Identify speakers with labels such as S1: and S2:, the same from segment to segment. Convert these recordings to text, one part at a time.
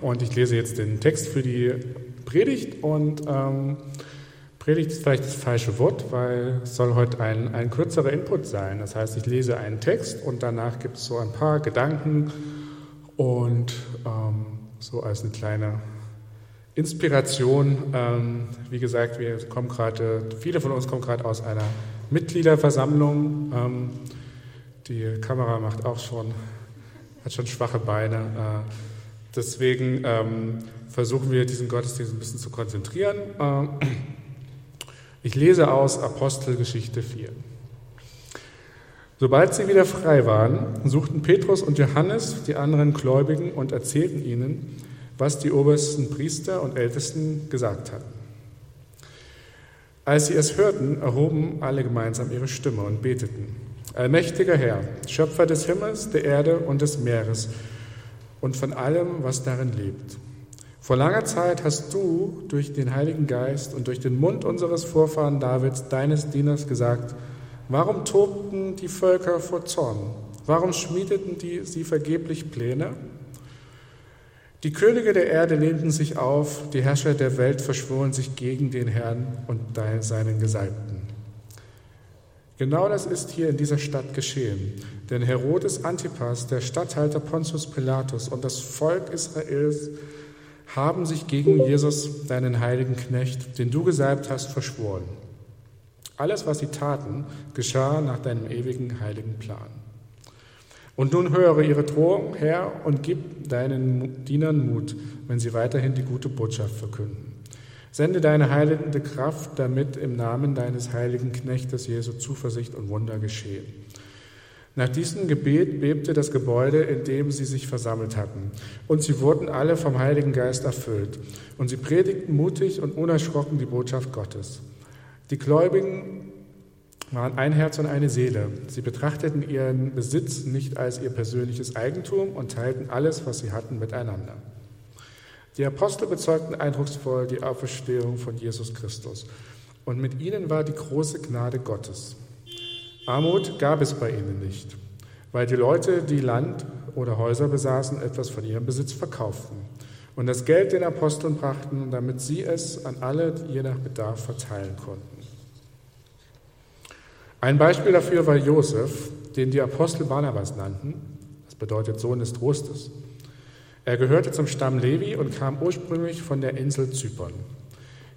S1: und ich lese jetzt den Text für die Predigt und ähm, Predigt ist vielleicht das falsche Wort, weil es soll heute ein, ein kürzerer Input sein. Das heißt, ich lese einen Text und danach gibt es so ein paar Gedanken und ähm, so als eine kleine Inspiration. Ähm, wie gesagt, wir kommen gerade, viele von uns kommen gerade aus einer Mitgliederversammlung. Ähm, die Kamera macht auch schon, hat schon schwache Beine. Äh, deswegen ähm, versuchen wir diesen Gottesdienst ein bisschen zu konzentrieren. Äh, ich lese aus Apostelgeschichte 4. Sobald sie wieder frei waren, suchten Petrus und Johannes die anderen Gläubigen und erzählten ihnen, was die obersten Priester und Ältesten gesagt hatten. Als sie es hörten, erhoben alle gemeinsam ihre Stimme und beteten. Allmächtiger Herr, Schöpfer des Himmels, der Erde und des Meeres und von allem, was darin lebt. Vor langer Zeit hast du durch den Heiligen Geist und durch den Mund unseres Vorfahren Davids, deines Dieners, gesagt, warum tobten die Völker vor Zorn? Warum schmiedeten die, sie vergeblich Pläne? Die Könige der Erde lehnten sich auf, die Herrscher der Welt verschworen sich gegen den Herrn und seinen Gesalbten. Genau das ist hier in dieser Stadt geschehen. Denn Herodes Antipas, der Statthalter Pontius Pilatus und das Volk Israels haben sich gegen Jesus, deinen heiligen Knecht, den du gesalbt hast, verschworen. Alles, was sie taten, geschah nach deinem ewigen heiligen Plan. Und nun höre ihre Drohung, Herr, und gib deinen Dienern Mut, wenn sie weiterhin die gute Botschaft verkünden. Sende deine heilende Kraft, damit im Namen deines heiligen Knechtes Jesu Zuversicht und Wunder geschehen. Nach diesem Gebet bebte das Gebäude, in dem sie sich versammelt hatten, und sie wurden alle vom Heiligen Geist erfüllt, und sie predigten mutig und unerschrocken die Botschaft Gottes. Die Gläubigen waren ein Herz und eine Seele. Sie betrachteten ihren Besitz nicht als ihr persönliches Eigentum und teilten alles, was sie hatten, miteinander. Die Apostel bezeugten eindrucksvoll die Auferstehung von Jesus Christus. Und mit ihnen war die große Gnade Gottes. Armut gab es bei ihnen nicht, weil die Leute, die Land oder Häuser besaßen, etwas von ihrem Besitz verkauften und das Geld den Aposteln brachten, damit sie es an alle je nach Bedarf verteilen konnten. Ein Beispiel dafür war Josef, den die Apostel Barnabas nannten. Das bedeutet Sohn des Trostes. Er gehörte zum Stamm Levi und kam ursprünglich von der Insel Zypern.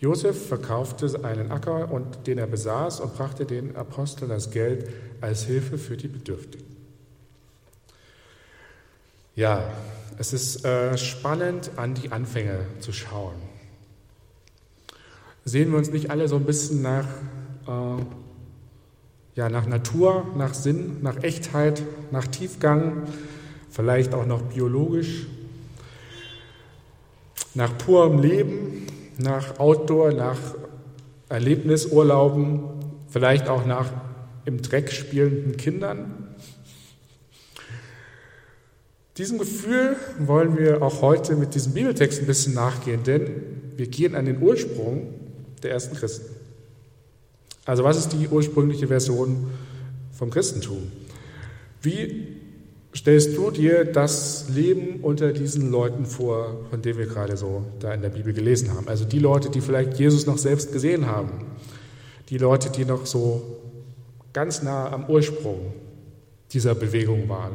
S1: Josef verkaufte einen Acker, und den er besaß, und brachte den Aposteln das Geld als Hilfe für die Bedürftigen. Ja, es ist äh, spannend, an die Anfänge zu schauen. Sehen wir uns nicht alle so ein bisschen nach äh, ja, nach Natur, nach Sinn, nach Echtheit, nach Tiefgang, vielleicht auch noch biologisch, nach purem Leben, nach Outdoor, nach Erlebnisurlauben, vielleicht auch nach im Dreck spielenden Kindern. Diesem Gefühl wollen wir auch heute mit diesem Bibeltext ein bisschen nachgehen, denn wir gehen an den Ursprung der ersten Christen. Also was ist die ursprüngliche Version vom Christentum? Wie stellst du dir das Leben unter diesen Leuten vor, von denen wir gerade so da in der Bibel gelesen haben? Also die Leute, die vielleicht Jesus noch selbst gesehen haben, die Leute, die noch so ganz nah am Ursprung dieser Bewegung waren,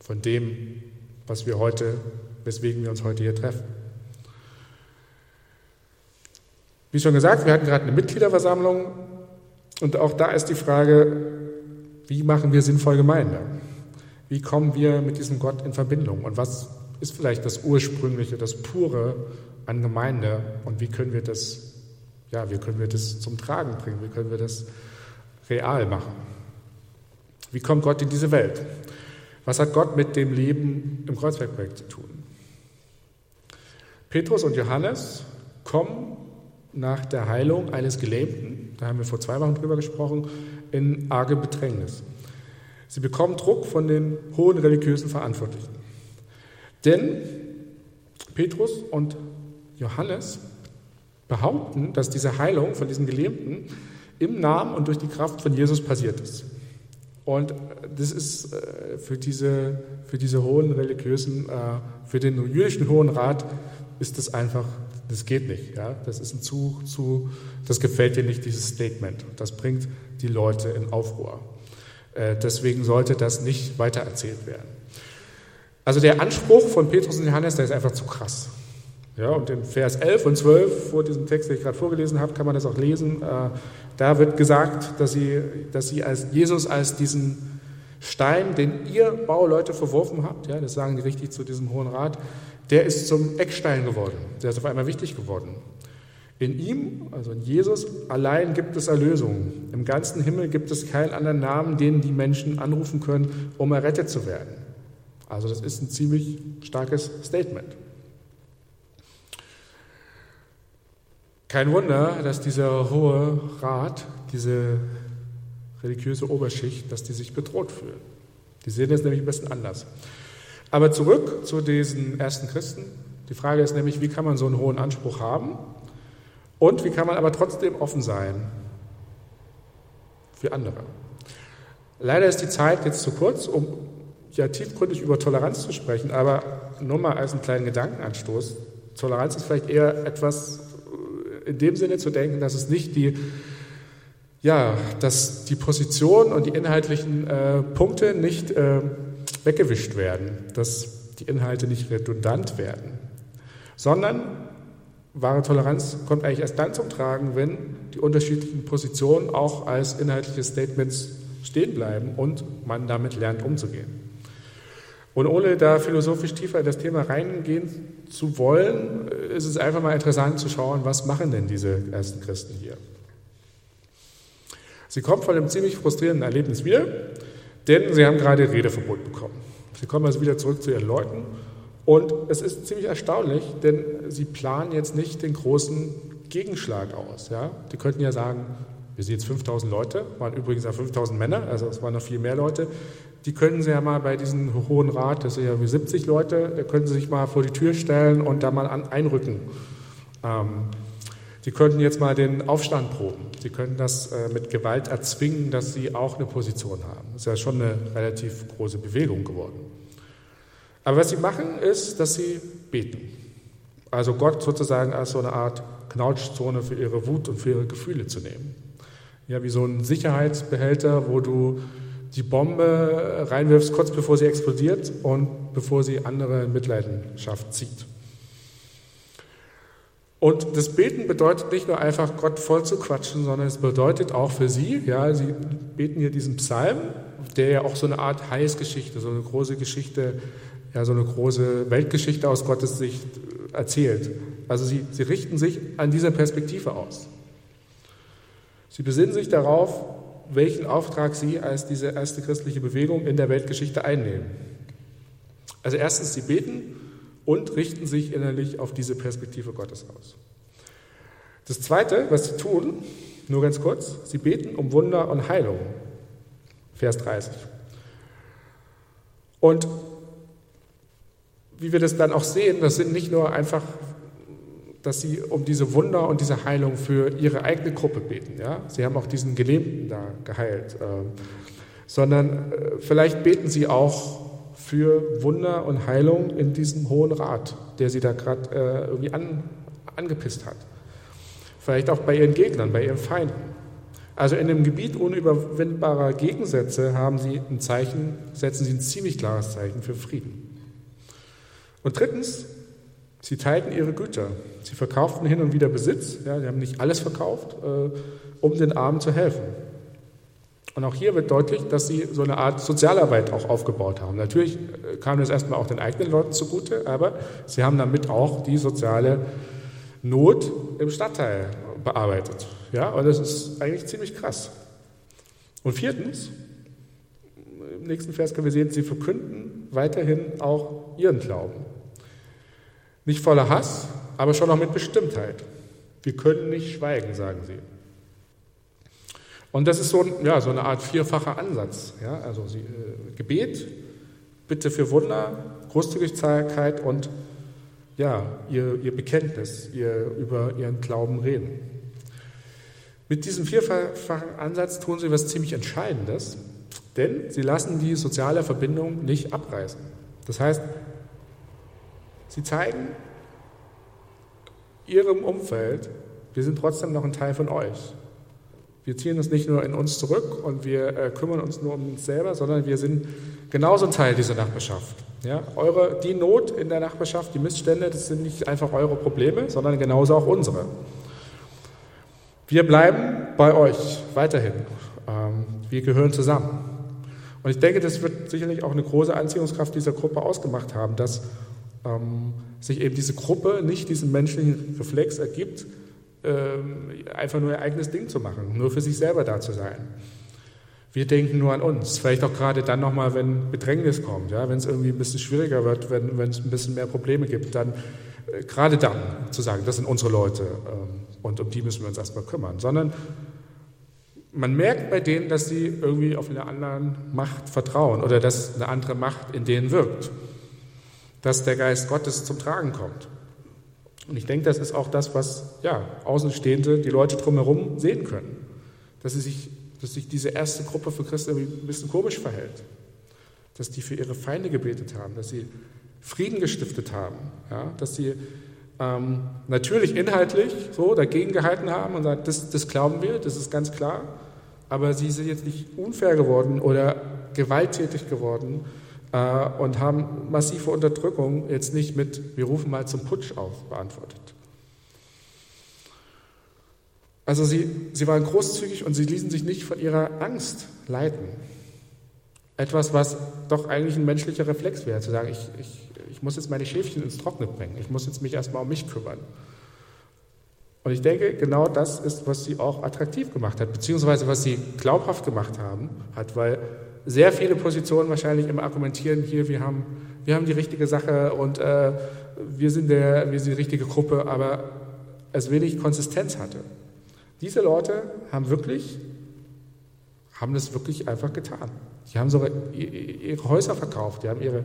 S1: von dem, was wir heute, weswegen wir uns heute hier treffen. Wie schon gesagt, wir hatten gerade eine Mitgliederversammlung und auch da ist die Frage, wie machen wir sinnvoll Gemeinde? Wie kommen wir mit diesem Gott in Verbindung? Und was ist vielleicht das Ursprüngliche, das Pure an Gemeinde? Und wie können wir das, ja, wie können wir das zum Tragen bringen? Wie können wir das real machen? Wie kommt Gott in diese Welt? Was hat Gott mit dem Leben im Kreuzbergprojekt zu tun? Petrus und Johannes kommen nach der Heilung eines Gelähmten, da haben wir vor zwei Wochen drüber gesprochen, in arge Bedrängnis. Sie bekommen Druck von den hohen religiösen Verantwortlichen. Denn Petrus und Johannes behaupten, dass diese Heilung von diesen Gelähmten im Namen und durch die Kraft von Jesus passiert ist. Und das ist für diese, für diese hohen religiösen, für den jüdischen Hohen Rat ist das einfach, das geht nicht. Ja? Das ist ein zu, zu, das gefällt dir nicht, dieses Statement. Das bringt die Leute in Aufruhr. Deswegen sollte das nicht weitererzählt werden. Also der Anspruch von Petrus und Johannes, der ist einfach zu krass. Ja, und in Vers 11 und 12 vor diesem Text, den ich gerade vorgelesen habe, kann man das auch lesen. Äh, da wird gesagt, dass sie, dass sie als Jesus als diesen Stein, den ihr Bauleute verworfen habt, ja, das sagen die richtig zu diesem Hohen Rat, der ist zum Eckstein geworden. Der ist auf einmal wichtig geworden. In ihm, also in Jesus, allein gibt es Erlösung. Im ganzen Himmel gibt es keinen anderen Namen, den die Menschen anrufen können, um errettet zu werden. Also das ist ein ziemlich starkes Statement. Kein Wunder, dass dieser hohe Rat, diese religiöse Oberschicht, dass die sich bedroht fühlen. Die sehen es nämlich ein bisschen anders. Aber zurück zu diesen ersten Christen. Die Frage ist nämlich, wie kann man so einen hohen Anspruch haben und wie kann man aber trotzdem offen sein für andere. Leider ist die Zeit jetzt zu kurz, um ja tiefgründig über Toleranz zu sprechen, aber nur mal als einen kleinen Gedankenanstoß. Toleranz ist vielleicht eher etwas in dem Sinne zu denken, dass es nicht die, ja, dass die Position und die inhaltlichen äh, Punkte nicht äh, weggewischt werden, dass die Inhalte nicht redundant werden, sondern wahre Toleranz kommt eigentlich erst dann zum Tragen, wenn die unterschiedlichen Positionen auch als inhaltliche Statements stehen bleiben und man damit lernt umzugehen. Und ohne da philosophisch tiefer in das Thema reingehen zu wollen, ist es einfach mal interessant zu schauen, was machen denn diese ersten Christen hier. Sie kommen von einem ziemlich frustrierenden Erlebnis wieder, denn sie haben gerade Redeverbot bekommen. Sie kommen also wieder zurück zu ihren Leuten und es ist ziemlich erstaunlich, denn sie planen jetzt nicht den großen Gegenschlag aus. Ja? Die könnten ja sagen, wir sind jetzt 5000 Leute, waren übrigens auch 5000 Männer, also es waren noch viel mehr Leute die können Sie ja mal bei diesem Hohen Rat, das sind ja wie 70 Leute, da können Sie sich mal vor die Tür stellen und da mal an, einrücken. Ähm, Sie könnten jetzt mal den Aufstand proben. Sie können das äh, mit Gewalt erzwingen, dass Sie auch eine Position haben. Das ist ja schon eine relativ große Bewegung geworden. Aber was Sie machen, ist, dass Sie beten. Also Gott sozusagen als so eine Art Knautschzone für Ihre Wut und für Ihre Gefühle zu nehmen. Ja, wie so ein Sicherheitsbehälter, wo du die Bombe reinwirfst, kurz bevor sie explodiert und bevor sie andere in Mitleidenschaft zieht. Und das Beten bedeutet nicht nur einfach Gott voll zu quatschen, sondern es bedeutet auch für sie, ja, sie beten hier diesen Psalm, der ja auch so eine Art Heilsgeschichte, so eine große Geschichte, ja, so eine große Weltgeschichte aus Gottes Sicht erzählt. Also sie, sie richten sich an dieser Perspektive aus. Sie besinnen sich darauf, welchen Auftrag Sie als diese erste christliche Bewegung in der Weltgeschichte einnehmen. Also erstens, Sie beten und richten sich innerlich auf diese Perspektive Gottes aus. Das Zweite, was Sie tun, nur ganz kurz, Sie beten um Wunder und Heilung. Vers 30. Und wie wir das dann auch sehen, das sind nicht nur einfach dass sie um diese Wunder und diese Heilung für ihre eigene Gruppe beten. Ja? Sie haben auch diesen Gelähmten da geheilt. Äh, sondern äh, vielleicht beten sie auch für Wunder und Heilung in diesem Hohen Rat, der sie da gerade äh, irgendwie an, angepisst hat. Vielleicht auch bei ihren Gegnern, bei ihren Feinden. Also in einem Gebiet unüberwindbarer Gegensätze haben sie ein Zeichen, setzen sie ein ziemlich klares Zeichen für Frieden. Und drittens, Sie teilten ihre Güter. Sie verkauften hin und wieder Besitz. Ja, sie haben nicht alles verkauft, äh, um den Armen zu helfen. Und auch hier wird deutlich, dass sie so eine Art Sozialarbeit auch aufgebaut haben. Natürlich äh, kam das erstmal auch den eigenen Leuten zugute, aber sie haben damit auch die soziale Not im Stadtteil bearbeitet. Ja, und das ist eigentlich ziemlich krass. Und viertens, im nächsten Vers können wir sehen, sie verkünden weiterhin auch ihren Glauben. Nicht voller Hass, aber schon auch mit Bestimmtheit. Wir können nicht schweigen, sagen sie. Und das ist so, ja, so eine Art vierfacher Ansatz. Ja? Also sie, äh, Gebet, Bitte für Wunder, Großzügigkeit und ja, ihr, ihr Bekenntnis, ihr über ihren Glauben reden. Mit diesem vierfachen Ansatz tun sie was ziemlich Entscheidendes. Denn sie lassen die soziale Verbindung nicht abreißen. Das heißt, sie zeigen ihrem Umfeld, wir sind trotzdem noch ein Teil von euch. Wir ziehen uns nicht nur in uns zurück und wir äh, kümmern uns nur um uns selber, sondern wir sind genauso ein Teil dieser Nachbarschaft. Ja, eure, die Not in der Nachbarschaft, die Missstände, das sind nicht einfach eure Probleme, sondern genauso auch unsere. Wir bleiben bei euch weiterhin. Ähm, wir gehören zusammen. Und ich denke, das wird sicherlich auch eine große Anziehungskraft dieser Gruppe ausgemacht haben, dass ähm, sich eben diese Gruppe nicht diesen menschlichen Reflex ergibt, ähm, einfach nur ihr eigenes Ding zu machen, nur für sich selber da zu sein. Wir denken nur an uns. Vielleicht auch gerade dann nochmal, wenn Bedrängnis kommt, ja, wenn es irgendwie ein bisschen schwieriger wird, wenn, es ein bisschen mehr Probleme gibt, dann äh, gerade dann zu sagen, das sind unsere Leute ähm, und um die müssen wir uns erstmal kümmern. Sondern man merkt bei denen, dass sie irgendwie auf eine andere Macht vertrauen oder dass eine andere Macht in denen wirkt. Dass der Geist Gottes zum Tragen kommt. Und ich denke, das ist auch das, was ja, Außenstehende, die Leute drumherum sehen können. Dass sich dass sich diese erste Gruppe von Christen ein bisschen komisch verhält. Dass die für ihre Feinde gebetet haben, dass sie Frieden gestiftet haben, ja, dass sie ähm, natürlich inhaltlich so dagegen gehalten haben und sagen, das, das glauben wir, das ist ganz klar, aber sie sind jetzt nicht unfair geworden oder gewalttätig geworden äh, und haben massive Unterdrückung jetzt nicht mit, wir rufen mal zum Putsch auf, beantwortet. Also sie, sie waren großzügig und sie ließen sich nicht von ihrer Angst leiten. Etwas, was doch eigentlich ein menschlicher Reflex wäre, zu sagen, ich, ich, ich muss jetzt meine Schäfchen ins Trockene bringen, ich muss jetzt mich erstmal um mich kümmern. Und ich denke, genau das ist, was sie auch attraktiv gemacht hat, beziehungsweise was sie glaubhaft gemacht haben, hat, weil sehr viele Positionen wahrscheinlich immer argumentieren, hier, wir haben, wir haben die richtige Sache und äh, wir, sind der, wir sind die richtige Gruppe, aber es wenig Konsistenz hatte. Diese Leute haben wirklich, haben das wirklich einfach getan. Die haben sogar ihre Häuser verkauft, die haben ihre,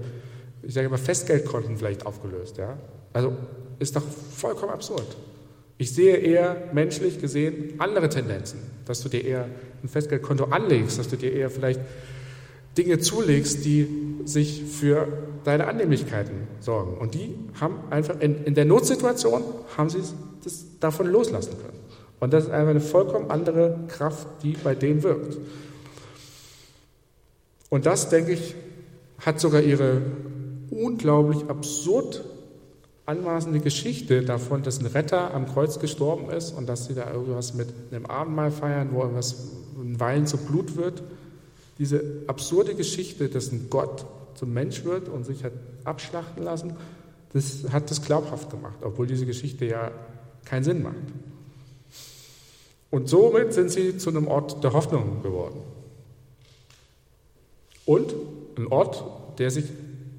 S1: ich sage immer, Festgeldkonten vielleicht aufgelöst. Ja? Also ist doch vollkommen absurd. Ich sehe eher menschlich gesehen andere Tendenzen, dass du dir eher ein Festgeldkonto anlegst, dass du dir eher vielleicht Dinge zulegst, die sich für deine Annehmlichkeiten sorgen. Und die haben einfach in, in der Notsituation haben sie das davon loslassen können. Und das ist einfach eine vollkommen andere Kraft, die bei denen wirkt. Und das, denke ich, hat sogar ihre unglaublich absurd anmaßende Geschichte davon, dass ein Retter am Kreuz gestorben ist und dass sie da irgendwas mit einem Abendmahl feiern, wo irgendwas ein Wein zu Blut wird. Diese absurde Geschichte, dass ein Gott zum Mensch wird und sich hat abschlachten lassen, das hat das glaubhaft gemacht, obwohl diese Geschichte ja keinen Sinn macht. Und somit sind sie zu einem Ort der Hoffnung geworden. Und ein Ort, der sich,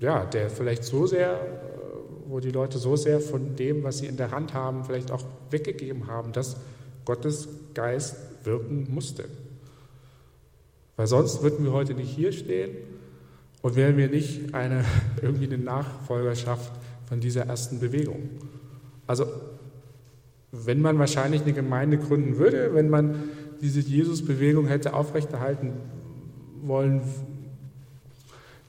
S1: ja, der vielleicht so sehr, äh, wo die Leute so sehr von dem, was sie in der Hand haben, vielleicht auch weggegeben haben, dass Gottes Geist wirken musste. Weil sonst würden wir heute nicht hier stehen und wären wir nicht eine, irgendwie eine Nachfolgerschaft von dieser ersten Bewegung. Also wenn man wahrscheinlich eine Gemeinde gründen würde, wenn man diese Jesus-Bewegung hätte aufrechterhalten wollen,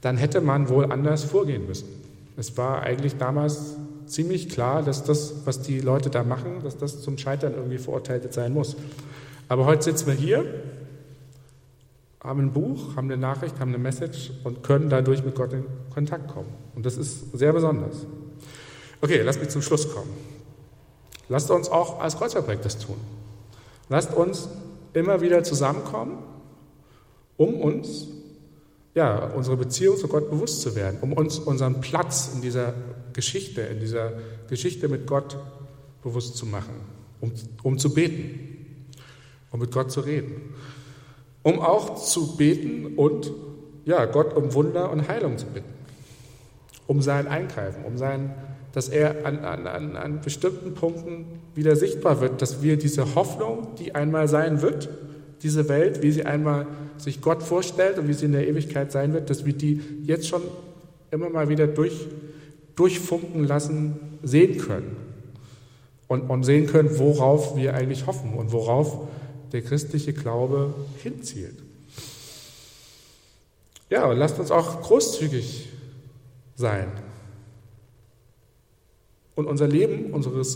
S1: dann hätte man wohl anders vorgehen müssen. Es war eigentlich damals ziemlich klar, dass das, was die Leute da machen, dass das zum Scheitern irgendwie verurteilt sein muss. Aber heute sitzen wir hier, haben ein Buch, haben eine Nachricht, haben eine Message und können dadurch mit Gott in Kontakt kommen. Und das ist sehr besonders. Okay, lass mich zum Schluss kommen. Lasst uns auch als Kreuzverprojekt das tun. Lasst uns immer wieder zusammenkommen, um uns, ja, unsere Beziehung zu Gott bewusst zu werden, um uns unseren Platz in dieser Geschichte, in dieser Geschichte mit Gott bewusst zu machen, um, um zu beten, um mit Gott zu reden, um auch zu beten und ja, Gott um Wunder und Heilung zu bitten, um sein Eingreifen, um sein dass er an, an, an bestimmten Punkten wieder sichtbar wird, dass wir diese Hoffnung, die einmal sein wird, diese Welt, wie sie einmal sich Gott vorstellt und wie sie in der Ewigkeit sein wird, dass wir die jetzt schon immer mal wieder durch, durchfunken lassen, sehen können. Und, und sehen können, worauf wir eigentlich hoffen und worauf der christliche Glaube hinzielt. Ja, und lasst uns auch großzügig sein und unser Leben, unsere Ressourcen